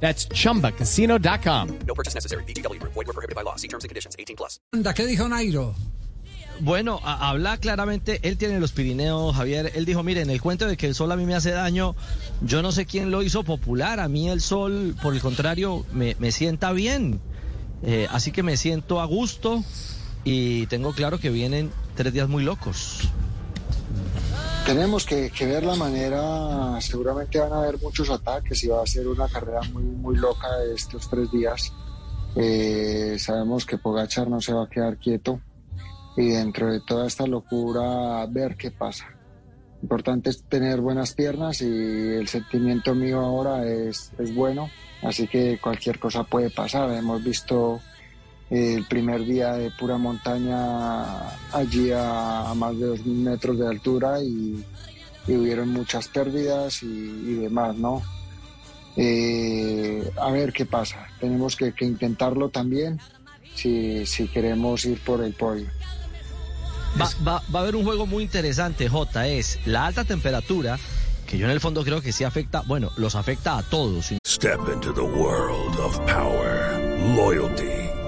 That's chumbacasino.com. No purchase necessary. BGW. Void were prohibited by law. See terms and conditions. 18 plus. ¿Qué dijo Nairo? Bueno, a- habla claramente, él tiene los Pirineos, Javier, él dijo, miren, el cuento de que el sol a mí me hace daño, yo no sé quién lo hizo popular, a mí el sol, por el contrario, me, me sienta bien, Eh, así que me siento a gusto y tengo claro que vienen tres días muy locos. Tenemos que, que ver la manera, seguramente van a haber muchos ataques y va a ser una carrera muy, muy loca estos tres días. Eh, sabemos que Pogachar no se va a quedar quieto y dentro de toda esta locura ver qué pasa. Importante es tener buenas piernas y el sentimiento mío ahora es, es bueno, así que cualquier cosa puede pasar. Hemos visto el primer día de pura montaña allí a, a más de dos mil metros de altura y, y hubieron muchas pérdidas y, y demás, ¿no? Eh, a ver qué pasa. Tenemos que, que intentarlo también si, si queremos ir por el podio. Va, va- va a haber un juego muy interesante, J, es la alta temperatura, que yo en el fondo creo que sí afecta, bueno, los afecta a todos, Step into the world of power, loyalty,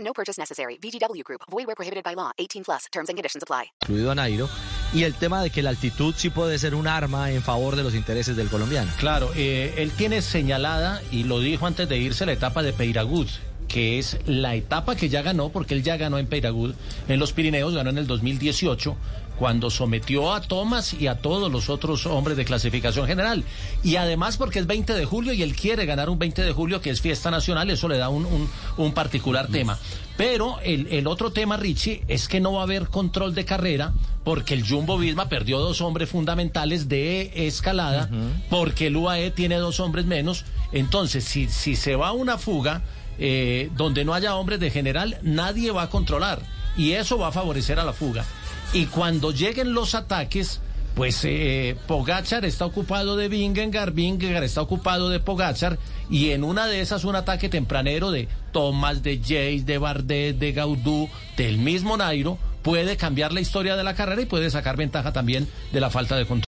No purchase necessary. VGW Group. Void where prohibited by law. 18 plus. Terms and conditions apply. incluido a Nairo, y el tema de que la altitud sí puede ser un arma en favor de los intereses del colombiano. Claro, eh, él tiene señalada, y lo dijo antes de irse, la etapa de Peiragud, que es la etapa que ya ganó, porque él ya ganó en Peiragud, en los Pirineos, ganó en el 2018, cuando sometió a Thomas y a todos los otros hombres de clasificación general. Y además porque es 20 de julio y él quiere ganar un 20 de julio que es fiesta nacional, eso le da un, un- un particular tema. Pero el, el otro tema, Richie, es que no va a haber control de carrera porque el Jumbo Visma perdió dos hombres fundamentales de escalada, porque el UAE tiene dos hombres menos. Entonces, si, si se va a una fuga eh, donde no haya hombres de general, nadie va a controlar. Y eso va a favorecer a la fuga. Y cuando lleguen los ataques, pues eh, Pogachar está ocupado de Vingegaard, Vingegaard está ocupado de Pogachar, y en una de esas un ataque tempranero de Thomas, de Jace, de Bardet, de Gaudú, del mismo Nairo, puede cambiar la historia de la carrera y puede sacar ventaja también de la falta de control.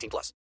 18 plus.